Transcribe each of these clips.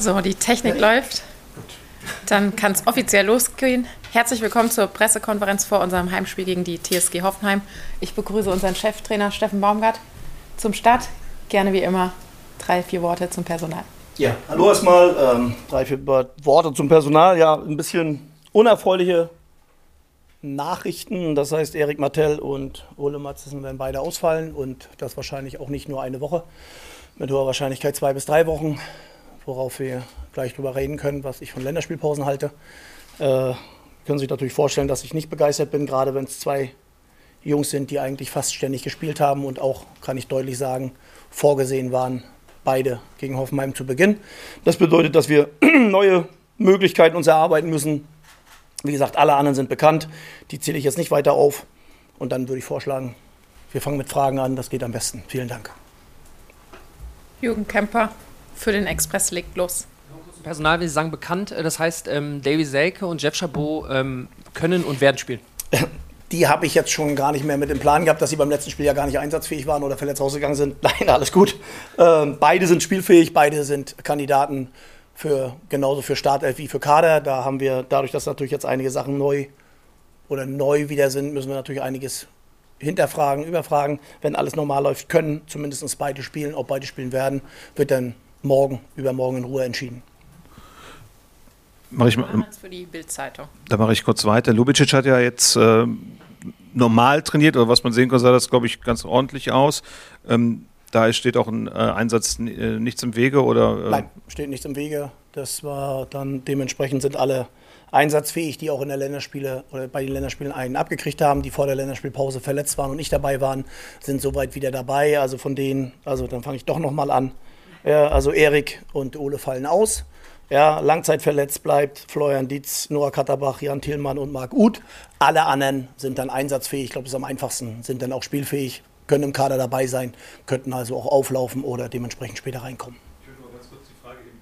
So, die Technik läuft. Dann kann es offiziell losgehen. Herzlich willkommen zur Pressekonferenz vor unserem Heimspiel gegen die TSG Hoffenheim. Ich begrüße unseren Cheftrainer Steffen Baumgart zum Start. Gerne wie immer drei, vier Worte zum Personal. Ja, hallo erstmal. Ähm, drei, vier Worte zum Personal. Ja, ein bisschen unerfreuliche Nachrichten. Das heißt, Erik Martell und Ole Matzen werden beide ausfallen und das wahrscheinlich auch nicht nur eine Woche. Mit hoher Wahrscheinlichkeit zwei bis drei Wochen worauf wir gleich drüber reden können, was ich von Länderspielpausen halte. Äh, können Sie sich natürlich vorstellen, dass ich nicht begeistert bin, gerade wenn es zwei Jungs sind, die eigentlich fast ständig gespielt haben und auch, kann ich deutlich sagen, vorgesehen waren, beide gegen Hoffenheim zu Beginn. Das bedeutet, dass wir neue Möglichkeiten uns erarbeiten müssen. Wie gesagt, alle anderen sind bekannt. Die zähle ich jetzt nicht weiter auf. Und dann würde ich vorschlagen, wir fangen mit Fragen an. Das geht am besten. Vielen Dank. Jürgen Kemper, für den Express legt los. Personal, wie Sie sagen, bekannt. Äh, das heißt, ähm, Davy Selke und Jeff Chabot ähm, können und werden spielen. Die habe ich jetzt schon gar nicht mehr mit dem Plan gehabt, dass sie beim letzten Spiel ja gar nicht einsatzfähig waren oder verletzt rausgegangen sind. Nein, alles gut. Ähm, beide sind spielfähig, beide sind Kandidaten für genauso für Startelf wie für Kader. Da haben wir, dadurch, dass natürlich jetzt einige Sachen neu oder neu wieder sind, müssen wir natürlich einiges hinterfragen, überfragen. Wenn alles normal läuft, können zumindest beide spielen. Ob beide spielen werden, wird dann morgen, übermorgen in Ruhe entschieden. Mach ich für die Bildzeitung. Da mache ich kurz weiter. Lubicic hat ja jetzt äh, normal trainiert, oder was man sehen kann, sah das, glaube ich, ganz ordentlich aus. Ähm, da steht auch ein äh, Einsatz äh, nichts im Wege, oder? Äh? Nein, steht nichts im Wege. Das war dann dementsprechend sind alle einsatzfähig, die auch in der Länderspiele oder bei den Länderspielen einen abgekriegt haben, die vor der Länderspielpause verletzt waren und nicht dabei waren, sind soweit wieder dabei. Also von denen, also dann fange ich doch nochmal an. Ja, also Erik und Ole fallen aus. Ja, langzeitverletzt bleibt Florian Dietz, Noah Katterbach, Jan Thielmann und Marc Uth. Alle anderen sind dann einsatzfähig. Ich glaube, das ist am einfachsten. Sind dann auch spielfähig, können im Kader dabei sein, könnten also auch auflaufen oder dementsprechend später reinkommen.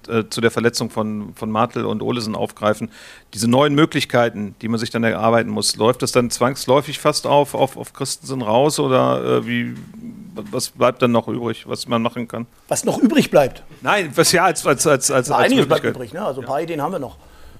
Äh, zu der Verletzung von, von Martel und Olesen aufgreifen. Diese neuen Möglichkeiten, die man sich dann erarbeiten muss, läuft das dann zwangsläufig fast auf, auf, auf Christensen raus oder äh, wie, was bleibt dann noch übrig, was man machen kann? Was noch übrig bleibt? Nein, was ja als als als als, als Einiges bleibt übrig, ne? Also ein paar Ideen haben wir noch.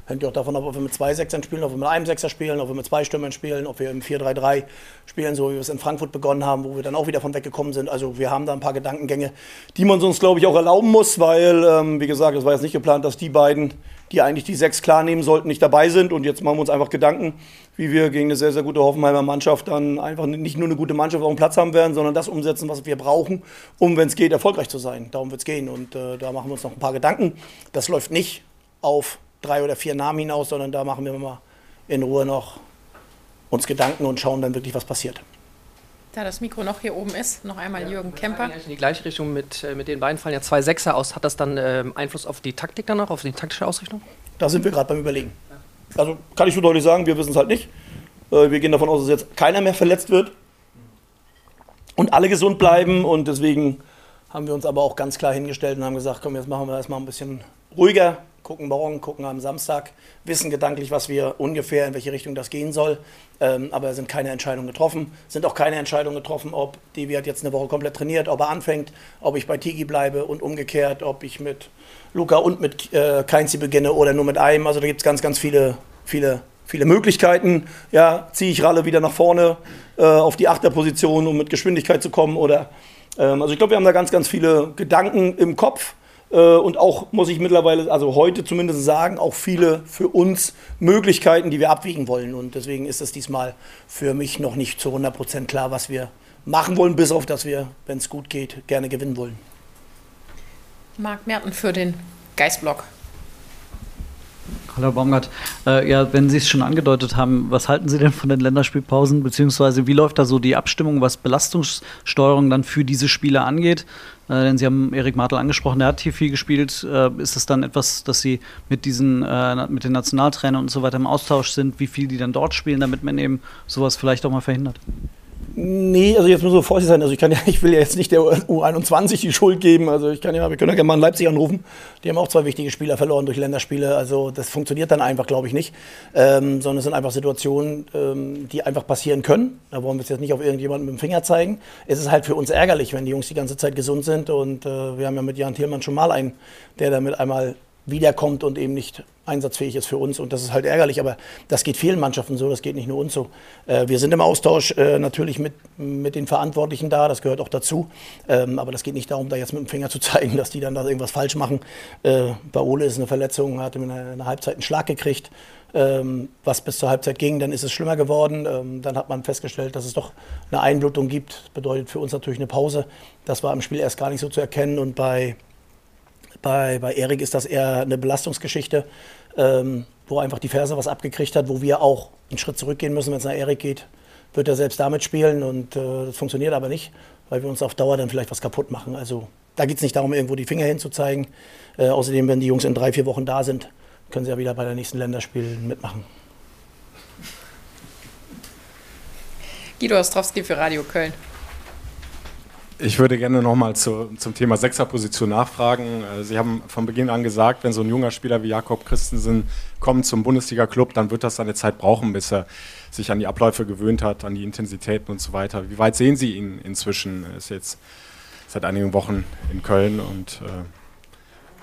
Hängt ja auch davon ab, ob wir mit zwei Sechsern spielen, ob wir mit einem Sechser spielen, ob wir mit zwei Stürmern spielen, ob wir im 4-3-3 spielen, so wie wir es in Frankfurt begonnen haben, wo wir dann auch wieder von weggekommen sind. Also wir haben da ein paar Gedankengänge, die man uns, glaube ich, auch erlauben muss, weil, ähm, wie gesagt, es war jetzt nicht geplant, dass die beiden, die eigentlich die sechs klar nehmen sollten, nicht dabei sind. Und jetzt machen wir uns einfach Gedanken, wie wir gegen eine sehr, sehr gute Hoffenheimer Mannschaft dann einfach nicht nur eine gute Mannschaft auf dem Platz haben werden, sondern das umsetzen, was wir brauchen, um, wenn es geht, erfolgreich zu sein. Darum wird es gehen. Und äh, da machen wir uns noch ein paar Gedanken. Das läuft nicht auf drei oder vier Namen hinaus, sondern da machen wir mal in Ruhe noch uns Gedanken und schauen dann wirklich, was passiert. Da das Mikro noch hier oben ist, noch einmal ja, Jürgen Kemper. In die gleiche Richtung mit, äh, mit den beiden fallen ja zwei Sechser aus. Hat das dann ähm, Einfluss auf die Taktik dann noch, auf die taktische Ausrichtung? Da sind wir gerade beim Überlegen. Also kann ich so deutlich sagen, wir wissen es halt nicht. Äh, wir gehen davon aus, dass jetzt keiner mehr verletzt wird und alle gesund bleiben. Und deswegen haben wir uns aber auch ganz klar hingestellt und haben gesagt, komm, jetzt machen wir erstmal ein bisschen ruhiger, gucken morgen, gucken am Samstag, wissen gedanklich, was wir ungefähr, in welche Richtung das gehen soll. Ähm, aber sind keine Entscheidungen getroffen. Sind auch keine Entscheidungen getroffen, ob Devi hat jetzt eine Woche komplett trainiert, ob er anfängt, ob ich bei Tigi bleibe und umgekehrt, ob ich mit Luca und mit äh, Keinzi beginne oder nur mit einem. Also da gibt es ganz, ganz viele, viele, viele Möglichkeiten. Ja, ziehe ich Ralle wieder nach vorne äh, auf die Achterposition, um mit Geschwindigkeit zu kommen oder ähm, also ich glaube, wir haben da ganz, ganz viele Gedanken im Kopf. Äh, und auch, muss ich mittlerweile, also heute zumindest sagen, auch viele für uns Möglichkeiten, die wir abwiegen wollen. Und deswegen ist es diesmal für mich noch nicht zu 100% klar, was wir machen wollen, bis auf, dass wir, wenn es gut geht, gerne gewinnen wollen. Marc Merten für den Geistblock. Hallo Baumgart. Äh, ja, wenn Sie es schon angedeutet haben, was halten Sie denn von den Länderspielpausen, beziehungsweise wie läuft da so die Abstimmung, was Belastungssteuerung dann für diese Spiele angeht? Äh, denn Sie haben Erik Martel angesprochen, der hat hier viel gespielt. Äh, ist das dann etwas, dass Sie mit diesen, äh, mit den Nationaltrainern und so weiter im Austausch sind, wie viel die dann dort spielen, damit man eben sowas vielleicht auch mal verhindert? Nee, also jetzt muss so vorsichtig sein. Also ich kann ja, ich will ja jetzt nicht der U21 die Schuld geben. Also ich kann ja, wir können ja gerne mal in Leipzig anrufen. Die haben auch zwei wichtige Spieler verloren durch Länderspiele. Also das funktioniert dann einfach, glaube ich, nicht. Ähm, sondern es sind einfach Situationen, ähm, die einfach passieren können. Da wollen wir es jetzt nicht auf irgendjemanden mit dem Finger zeigen. Es ist halt für uns ärgerlich, wenn die Jungs die ganze Zeit gesund sind. Und äh, wir haben ja mit Jan Thielmann schon mal einen, der damit einmal wiederkommt und eben nicht einsatzfähig ist für uns. Und das ist halt ärgerlich, aber das geht vielen Mannschaften so, das geht nicht nur uns so. Äh, wir sind im Austausch äh, natürlich mit, mit den Verantwortlichen da, das gehört auch dazu. Ähm, aber das geht nicht darum, da jetzt mit dem Finger zu zeigen, dass die dann da irgendwas falsch machen. Äh, bei Ole ist eine Verletzung, hat in einer Halbzeit einen Schlag gekriegt. Ähm, was bis zur Halbzeit ging, dann ist es schlimmer geworden. Ähm, dann hat man festgestellt, dass es doch eine Einblutung gibt. Das bedeutet für uns natürlich eine Pause. Das war im Spiel erst gar nicht so zu erkennen. Und bei bei, bei Erik ist das eher eine Belastungsgeschichte, ähm, wo einfach die Ferse was abgekriegt hat, wo wir auch einen Schritt zurückgehen müssen, wenn es nach Erik geht. Wird er selbst damit spielen und äh, das funktioniert aber nicht, weil wir uns auf Dauer dann vielleicht was kaputt machen. Also da geht es nicht darum, irgendwo die Finger hinzuzeigen. Äh, außerdem, wenn die Jungs in drei, vier Wochen da sind, können sie ja wieder bei der nächsten Länderspielen mitmachen. Guido Ostrowski für Radio Köln. Ich würde gerne nochmal zu, zum Thema Sechserposition nachfragen. Äh, Sie haben von Beginn an gesagt, wenn so ein junger Spieler wie Jakob Christensen kommt zum Bundesliga-Club, dann wird das seine Zeit brauchen, bis er sich an die Abläufe gewöhnt hat, an die Intensitäten und so weiter. Wie weit sehen Sie ihn inzwischen? Er ist jetzt seit einigen Wochen in Köln und äh,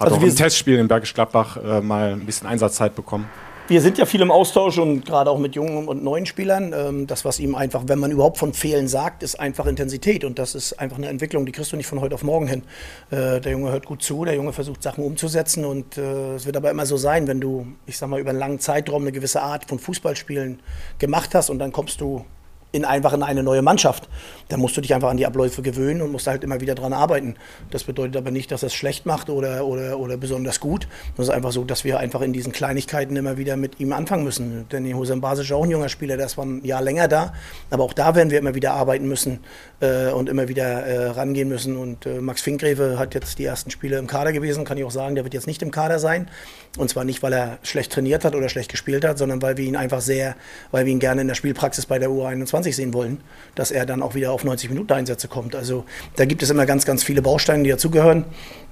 hat also auch im Testspiel in Bergisch Gladbach äh, mal ein bisschen Einsatzzeit bekommen wir sind ja viel im Austausch und gerade auch mit jungen und neuen Spielern. Ähm, das, was ihm einfach, wenn man überhaupt von Fehlen sagt, ist einfach Intensität. Und das ist einfach eine Entwicklung, die kriegst du nicht von heute auf morgen hin. Äh, der Junge hört gut zu, der Junge versucht Sachen umzusetzen. Und äh, es wird aber immer so sein, wenn du, ich sag mal, über einen langen Zeitraum eine gewisse Art von Fußballspielen gemacht hast und dann kommst du in einfach in eine neue Mannschaft. Da musst du dich einfach an die Abläufe gewöhnen und musst halt immer wieder dran arbeiten. Das bedeutet aber nicht, dass es schlecht macht oder, oder, oder besonders gut. Das ist einfach so, dass wir einfach in diesen Kleinigkeiten immer wieder mit ihm anfangen müssen. Denn Hosam Basic ist auch ein junger Spieler, der ist zwar ein Jahr länger da, aber auch da werden wir immer wieder arbeiten müssen äh, und immer wieder äh, rangehen müssen. Und äh, Max Finkgreve hat jetzt die ersten Spiele im Kader gewesen, kann ich auch sagen, der wird jetzt nicht im Kader sein. Und zwar nicht, weil er schlecht trainiert hat oder schlecht gespielt hat, sondern weil wir ihn einfach sehr, weil wir ihn gerne in der Spielpraxis bei der U21 sehen wollen, dass er dann auch wieder auf 90 Minuten Einsätze kommt. Also da gibt es immer ganz, ganz viele Bausteine, die dazugehören.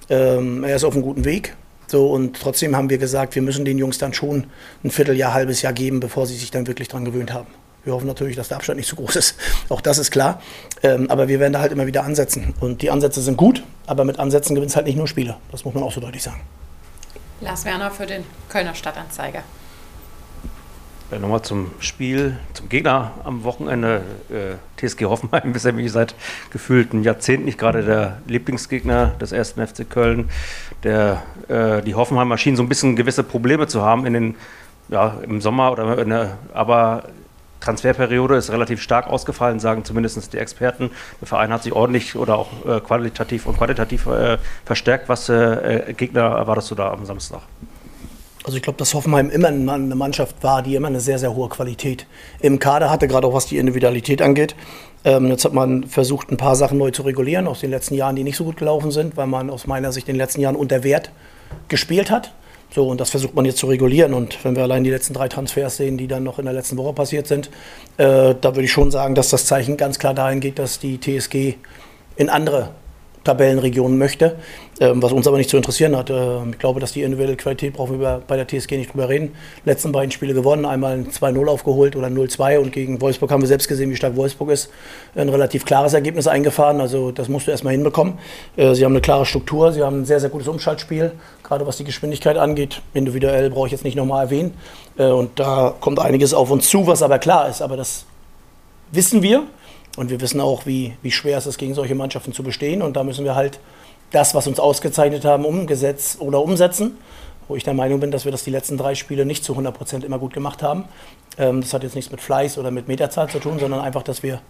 Ähm, er ist auf einem guten Weg. So, und trotzdem haben wir gesagt, wir müssen den Jungs dann schon ein Vierteljahr, halbes Jahr geben, bevor sie sich dann wirklich dran gewöhnt haben. Wir hoffen natürlich, dass der Abstand nicht zu groß ist. Auch das ist klar. Ähm, aber wir werden da halt immer wieder ansetzen. Und die Ansätze sind gut, aber mit Ansätzen gewinnt es halt nicht nur Spiele. Das muss man auch so deutlich sagen. Lars Werner für den Kölner Stadtanzeiger. Ja, Nochmal zum Spiel, zum Gegner am Wochenende. Äh, TSG Hoffenheim ist ja seit gefühlten Jahrzehnten nicht gerade der Lieblingsgegner des ersten FC Köln. Der, äh, die Hoffenheimer schienen so ein bisschen gewisse Probleme zu haben in den, ja, im Sommer, oder der, aber Transferperiode ist relativ stark ausgefallen, sagen zumindest die Experten. Der Verein hat sich ordentlich oder auch äh, qualitativ und quantitativ äh, verstärkt. Was äh, Gegner erwartest du da am Samstag? Also ich glaube, dass Hoffenheim immer eine Mannschaft war, die immer eine sehr, sehr hohe Qualität im Kader hatte, gerade auch was die Individualität angeht. Ähm, jetzt hat man versucht, ein paar Sachen neu zu regulieren aus den letzten Jahren, die nicht so gut gelaufen sind, weil man aus meiner Sicht in den letzten Jahren unter Wert gespielt hat. So, und das versucht man jetzt zu regulieren. Und wenn wir allein die letzten drei Transfers sehen, die dann noch in der letzten Woche passiert sind, äh, da würde ich schon sagen, dass das Zeichen ganz klar dahin geht, dass die TSG in andere Tabellenregionen möchte, ähm, was uns aber nicht zu interessieren hat. Ähm, ich glaube, dass die individuelle Qualität brauchen wir bei der TSG nicht drüber reden. Letzten beiden Spiele gewonnen, einmal ein 2-0 aufgeholt oder 0-2 und gegen Wolfsburg haben wir selbst gesehen, wie stark Wolfsburg ist. Ein relativ klares Ergebnis eingefahren, also das musst du erstmal hinbekommen. Äh, sie haben eine klare Struktur, sie haben ein sehr, sehr gutes Umschaltspiel, gerade was die Geschwindigkeit angeht. Individuell brauche ich jetzt nicht nochmal erwähnen. Äh, und da kommt einiges auf uns zu, was aber klar ist. Aber das wissen wir. Und wir wissen auch, wie, wie schwer es ist, gegen solche Mannschaften zu bestehen. Und da müssen wir halt das, was uns ausgezeichnet haben, umgesetzt oder umsetzen. Wo ich der Meinung bin, dass wir das die letzten drei Spiele nicht zu 100 Prozent immer gut gemacht haben. Ähm, das hat jetzt nichts mit Fleiß oder mit Meterzahl zu tun, sondern einfach, dass wir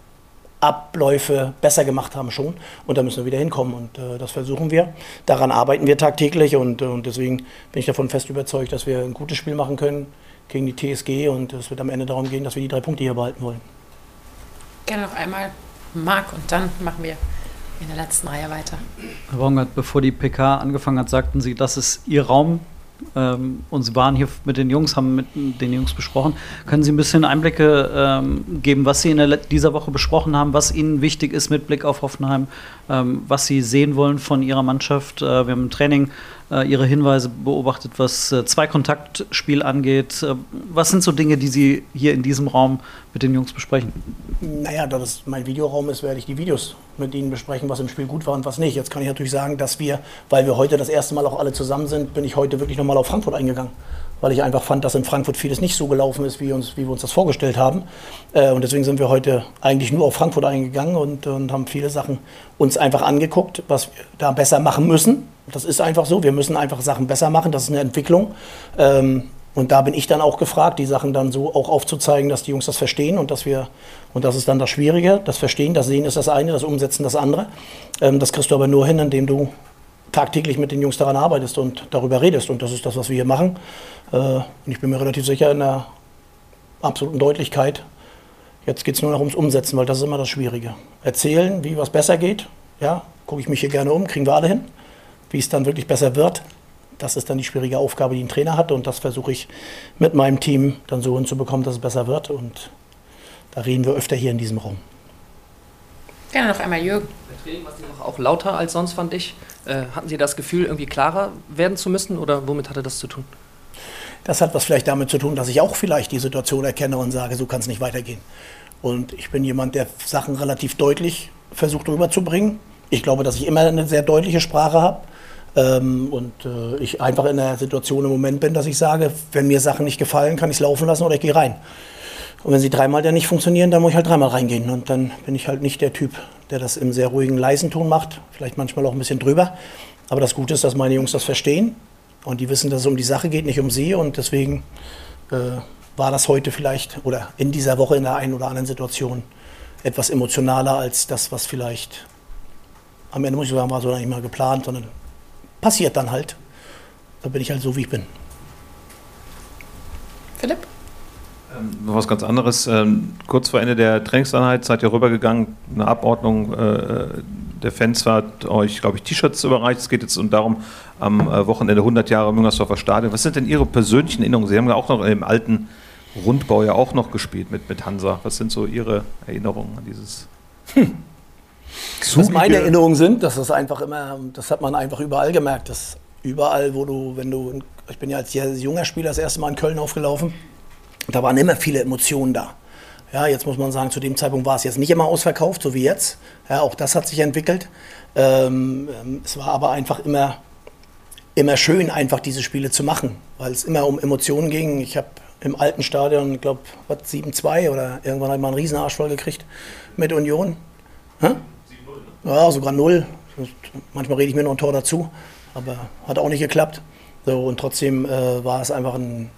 Abläufe besser gemacht haben schon. Und da müssen wir wieder hinkommen. Und äh, das versuchen wir. Daran arbeiten wir tagtäglich. Und, äh, und deswegen bin ich davon fest überzeugt, dass wir ein gutes Spiel machen können gegen die TSG. Und es wird am Ende darum gehen, dass wir die drei Punkte hier behalten wollen. Gerne noch einmal Marc und dann machen wir in der letzten Reihe weiter. Herr Baumgart, bevor die PK angefangen hat, sagten Sie, das ist Ihr Raum. Ähm, und Sie waren hier mit den Jungs, haben mit den Jungs besprochen. Können Sie ein bisschen Einblicke ähm, geben, was Sie in der, dieser Woche besprochen haben, was Ihnen wichtig ist mit Blick auf Hoffenheim, ähm, was Sie sehen wollen von Ihrer Mannschaft? Äh, wir haben im Training Ihre Hinweise beobachtet, was äh, Zweikontaktspiel angeht. Äh, was sind so Dinge, die Sie hier in diesem Raum mit den Jungs besprechen? Naja, da das mein Videoraum ist, werde ich die Videos mit Ihnen besprechen, was im Spiel gut war und was nicht. Jetzt kann ich natürlich sagen, dass wir, weil wir heute das erste Mal auch alle zusammen sind, bin ich heute wirklich nochmal auf Frankfurt eingegangen weil ich einfach fand, dass in Frankfurt vieles nicht so gelaufen ist, wie, uns, wie wir uns das vorgestellt haben. Äh, und deswegen sind wir heute eigentlich nur auf Frankfurt eingegangen und, und haben viele Sachen uns einfach angeguckt, was wir da besser machen müssen. Das ist einfach so. Wir müssen einfach Sachen besser machen. Das ist eine Entwicklung. Ähm, und da bin ich dann auch gefragt, die Sachen dann so auch aufzuzeigen, dass die Jungs das verstehen und dass wir, und das ist dann das Schwierige, das Verstehen, das Sehen ist das eine, das Umsetzen das andere. Ähm, das kriegst du aber nur hin, indem du tagtäglich mit den Jungs daran arbeitest und darüber redest. Und das ist das, was wir hier machen. Äh, und ich bin mir relativ sicher in der absoluten Deutlichkeit. Jetzt geht es nur noch ums Umsetzen, weil das ist immer das Schwierige. Erzählen, wie was besser geht. Ja, gucke ich mich hier gerne um, kriegen wir alle hin. Wie es dann wirklich besser wird, das ist dann die schwierige Aufgabe, die ein Trainer hat. Und das versuche ich mit meinem Team dann so hinzubekommen, dass es besser wird. Und da reden wir öfter hier in diesem Raum. Gerne noch einmal Jürgen. Bei Training war auch lauter als sonst, fand ich. Äh, hatten Sie das Gefühl, irgendwie klarer werden zu müssen oder womit hatte das zu tun? Das hat was vielleicht damit zu tun, dass ich auch vielleicht die Situation erkenne und sage, so kann es nicht weitergehen. Und ich bin jemand, der Sachen relativ deutlich versucht rüberzubringen. Ich glaube, dass ich immer eine sehr deutliche Sprache habe. Ähm, und äh, ich einfach in der Situation im Moment bin, dass ich sage, wenn mir Sachen nicht gefallen, kann ich es laufen lassen oder ich gehe rein. Und wenn sie dreimal dann nicht funktionieren, dann muss ich halt dreimal reingehen. Und dann bin ich halt nicht der Typ, der das im sehr ruhigen, leisen Ton macht. Vielleicht manchmal auch ein bisschen drüber. Aber das Gute ist, dass meine Jungs das verstehen. Und die wissen, dass es um die Sache geht, nicht um sie. Und deswegen äh, war das heute vielleicht oder in dieser Woche in der einen oder anderen Situation etwas emotionaler als das, was vielleicht am Ende muss ich sagen, war so nicht mal geplant, sondern passiert dann halt. Da bin ich halt so, wie ich bin. Philipp? Ähm, noch was ganz anderes. Ähm, kurz vor Ende der Trainingseinheit seid ihr rübergegangen, eine Abordnung äh, der Fans hat euch, glaube ich, T-Shirts überreicht. Es geht jetzt darum, am äh, Wochenende 100 Jahre Müngersdorfer Stadion. Was sind denn Ihre persönlichen Erinnerungen? Sie haben ja auch noch im alten Rundbau ja auch noch gespielt mit, mit Hansa. Was sind so Ihre Erinnerungen an dieses? Hm. Was meine Erinnerungen sind, dass das einfach immer, das hat man einfach überall gemerkt, dass überall, wo du, wenn du, ich bin ja als junger Spieler das erste Mal in Köln aufgelaufen, da waren immer viele Emotionen da. Ja, jetzt muss man sagen, zu dem Zeitpunkt war es jetzt nicht immer ausverkauft, so wie jetzt. Ja, auch das hat sich entwickelt. Ähm, ähm es war aber einfach immer, immer schön, einfach diese Spiele zu machen, weil es immer um Emotionen ging. Ich habe im alten Stadion, ich glaube, 7-2 oder irgendwann hat man einen Riesenarsch voll gekriegt mit Union. 7-0, ne? Ja, sogar 0. Manchmal rede ich mir noch ein Tor dazu, aber hat auch nicht geklappt. So, und trotzdem äh, war es einfach ein,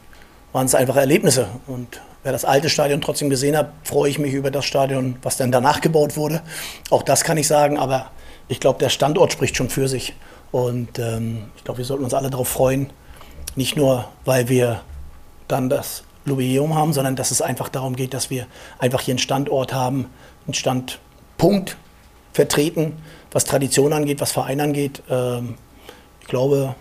waren es einfach Erlebnisse. Und wer das alte Stadion trotzdem gesehen hat, freue ich mich über das Stadion, was dann danach gebaut wurde. Auch das kann ich sagen, aber ich glaube, der Standort spricht schon für sich. Und ähm, ich glaube, wir sollten uns alle darauf freuen. Nicht nur, weil wir dann das Jubiläum haben, sondern dass es einfach darum geht, dass wir einfach hier einen Standort haben, einen Standpunkt vertreten, was Tradition angeht, was Verein angeht. Ähm, ich glaube,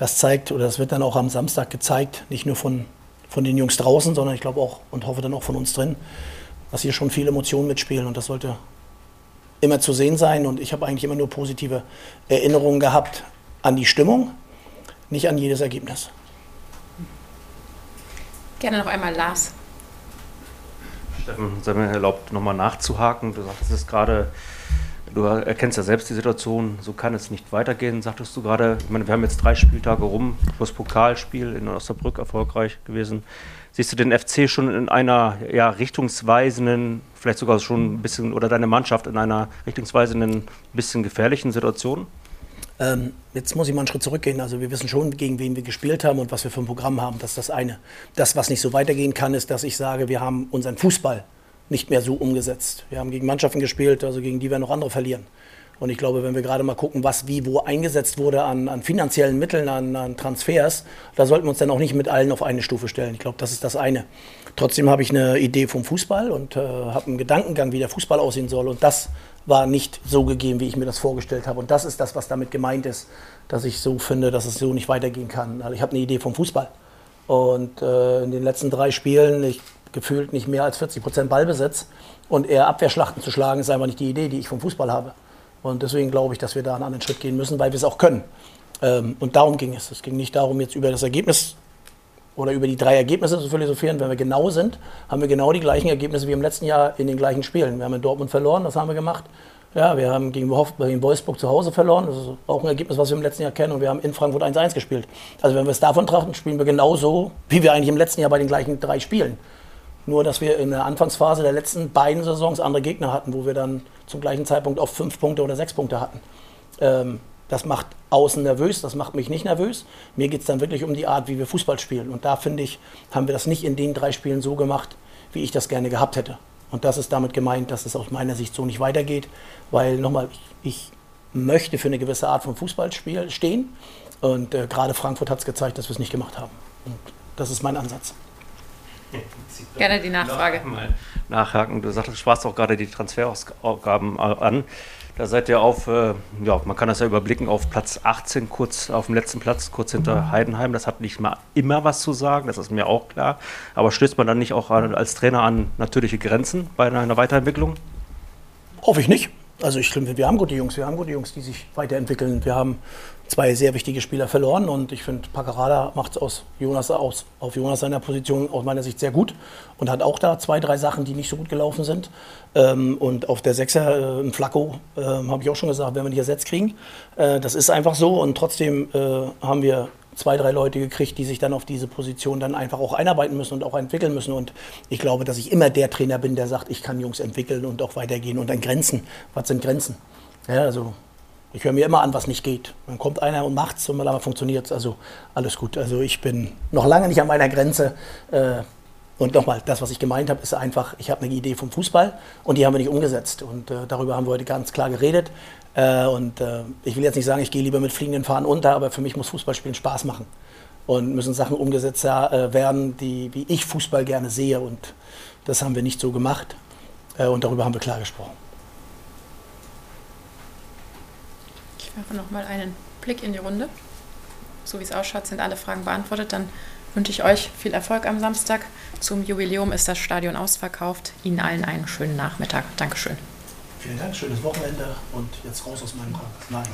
das zeigt oder das wird dann auch am Samstag gezeigt, nicht nur von von den Jungs draußen, sondern ich glaube auch und hoffe dann auch von uns drin, dass hier schon viele Emotionen mitspielen und das sollte immer zu sehen sein. Und ich habe eigentlich immer nur positive Erinnerungen gehabt an die Stimmung, nicht an jedes Ergebnis. Gerne noch einmal Lars. Steffen, sei mir erlaubt, nochmal nachzuhaken. Du sagtest es gerade, Du erkennst ja selbst die Situation, so kann es nicht weitergehen, sagtest du gerade. Ich meine, wir haben jetzt drei Spieltage rum, plus Pokalspiel in Osnabrück erfolgreich gewesen. Siehst du den FC schon in einer ja, richtungsweisenden, vielleicht sogar schon ein bisschen, oder deine Mannschaft in einer richtungsweisenden, bisschen gefährlichen Situation? Ähm, jetzt muss ich mal einen Schritt zurückgehen. Also wir wissen schon, gegen wen wir gespielt haben und was wir für ein Programm haben. Das ist das eine. Das, was nicht so weitergehen kann, ist, dass ich sage, wir haben unseren Fußball nicht mehr so umgesetzt. Wir haben gegen Mannschaften gespielt, also gegen die wir noch andere verlieren. Und ich glaube, wenn wir gerade mal gucken, was wie wo eingesetzt wurde an, an finanziellen Mitteln, an, an, Transfers, da sollten wir uns dann auch nicht mit allen auf eine Stufe stellen. Ich glaube, das ist das eine. Trotzdem habe ich eine Idee vom Fußball und äh, habe einen Gedankengang, wie der Fußball aussehen soll. Und das war nicht so gegeben, wie ich mir das vorgestellt habe. Und das ist das, was damit gemeint ist, dass ich so finde, dass es so nicht weitergehen kann. Also ich habe eine Idee vom Fußball. Und äh, in den letzten drei Spielen, ich gefühlt nicht mehr als 40 Prozent Ballbesitz und eher Abwehrschlachten zu schlagen, ist einfach nicht die Idee, die ich vom Fußball habe. Und deswegen glaube ich, dass wir da einen anderen Schritt gehen müssen, weil wir es auch können. Ähm, und darum ging es. Es ging nicht darum, jetzt über das Ergebnis oder über die drei Ergebnisse zu philosophieren. Wenn wir genau sind, haben wir genau die gleichen Ergebnisse wie im letzten Jahr in den gleichen Spielen. Wir haben in Dortmund verloren, das haben wir gemacht. Ja, wir haben gegen, gegen Wolfsburg zu Hause verloren. Das ist auch ein Ergebnis, was wir im letzten Jahr kennen. Und wir haben in Frankfurt 1-1 gespielt. Also wenn wir es davon trachten, spielen wir genauso, wie wir eigentlich im letzten Jahr bei den gleichen drei Spielen. Nur, dass wir in der Anfangsphase der letzten beiden Saisons andere Gegner hatten, wo wir dann zum gleichen Zeitpunkt auf fünf Punkte oder sechs Punkte hatten. Ähm, das macht außen nervös, das macht mich nicht nervös. Mir geht es dann wirklich um die Art, wie wir Fußball spielen. Und da finde ich, haben wir das nicht in den drei Spielen so gemacht, wie ich das gerne gehabt hätte. Und das ist damit gemeint, dass es aus meiner Sicht so nicht weitergeht, weil nochmal, ich, ich möchte für eine gewisse Art von Fußballspiel stehen. Und äh, gerade Frankfurt hat es gezeigt, dass wir es nicht gemacht haben. Und das ist mein Ansatz. Gerne die Nachfrage. Nachhaken. Du sagtest, du sprachst auch gerade die Transferausgaben an. Da seid ihr auf, äh, ja, man kann das ja überblicken, auf Platz 18, kurz auf dem letzten Platz, kurz hinter Heidenheim. Das hat nicht mal immer was zu sagen, das ist mir auch klar. Aber stößt man dann nicht auch an, als Trainer an natürliche Grenzen bei einer Weiterentwicklung? Hoffe ich nicht. Also ich finde, wir haben gute Jungs, wir haben gute Jungs, die sich weiterentwickeln. Wir haben zwei sehr wichtige Spieler verloren und ich finde, Paccarada macht es aus Jonas aus, auf Jonas seiner Position aus meiner Sicht sehr gut und hat auch da zwei, drei Sachen, die nicht so gut gelaufen sind. Ähm, und auf der Sechser, äh, im Flacco, äh, habe ich auch schon gesagt, wenn wir nicht ersetzt kriegen. Äh, das ist einfach so und trotzdem äh, haben wir zwei, drei Leute gekriegt, die sich dann auf diese Position dann einfach auch einarbeiten müssen und auch entwickeln müssen. Und ich glaube, dass ich immer der Trainer bin, der sagt, ich kann Jungs entwickeln und auch weitergehen und dann Grenzen. Was sind Grenzen? Ja, also ich höre mir immer an, was nicht geht. Dann kommt einer und macht's und dann funktioniert es. Also alles gut. Also ich bin noch lange nicht an meiner Grenze. Äh, und nochmal, das, was ich gemeint habe, ist einfach, ich habe eine Idee vom Fußball und die haben wir nicht umgesetzt. Und äh, darüber haben wir heute ganz klar geredet. Äh, und ich will jetzt nicht sagen, ich gehe lieber mit fliegenden Fahnen unter, aber für mich muss Fußballspielen Spaß machen. Und müssen Sachen umgesetzt werden, die, wie ich Fußball gerne sehe. Und das haben wir nicht so gemacht. Und darüber haben wir klar gesprochen. Werfe nochmal einen Blick in die Runde. So wie es ausschaut, sind alle Fragen beantwortet. Dann wünsche ich euch viel Erfolg am Samstag. Zum Jubiläum ist das Stadion ausverkauft. Ihnen allen einen schönen Nachmittag. Dankeschön. Vielen Dank, schönes Wochenende und jetzt raus aus meinem Nein.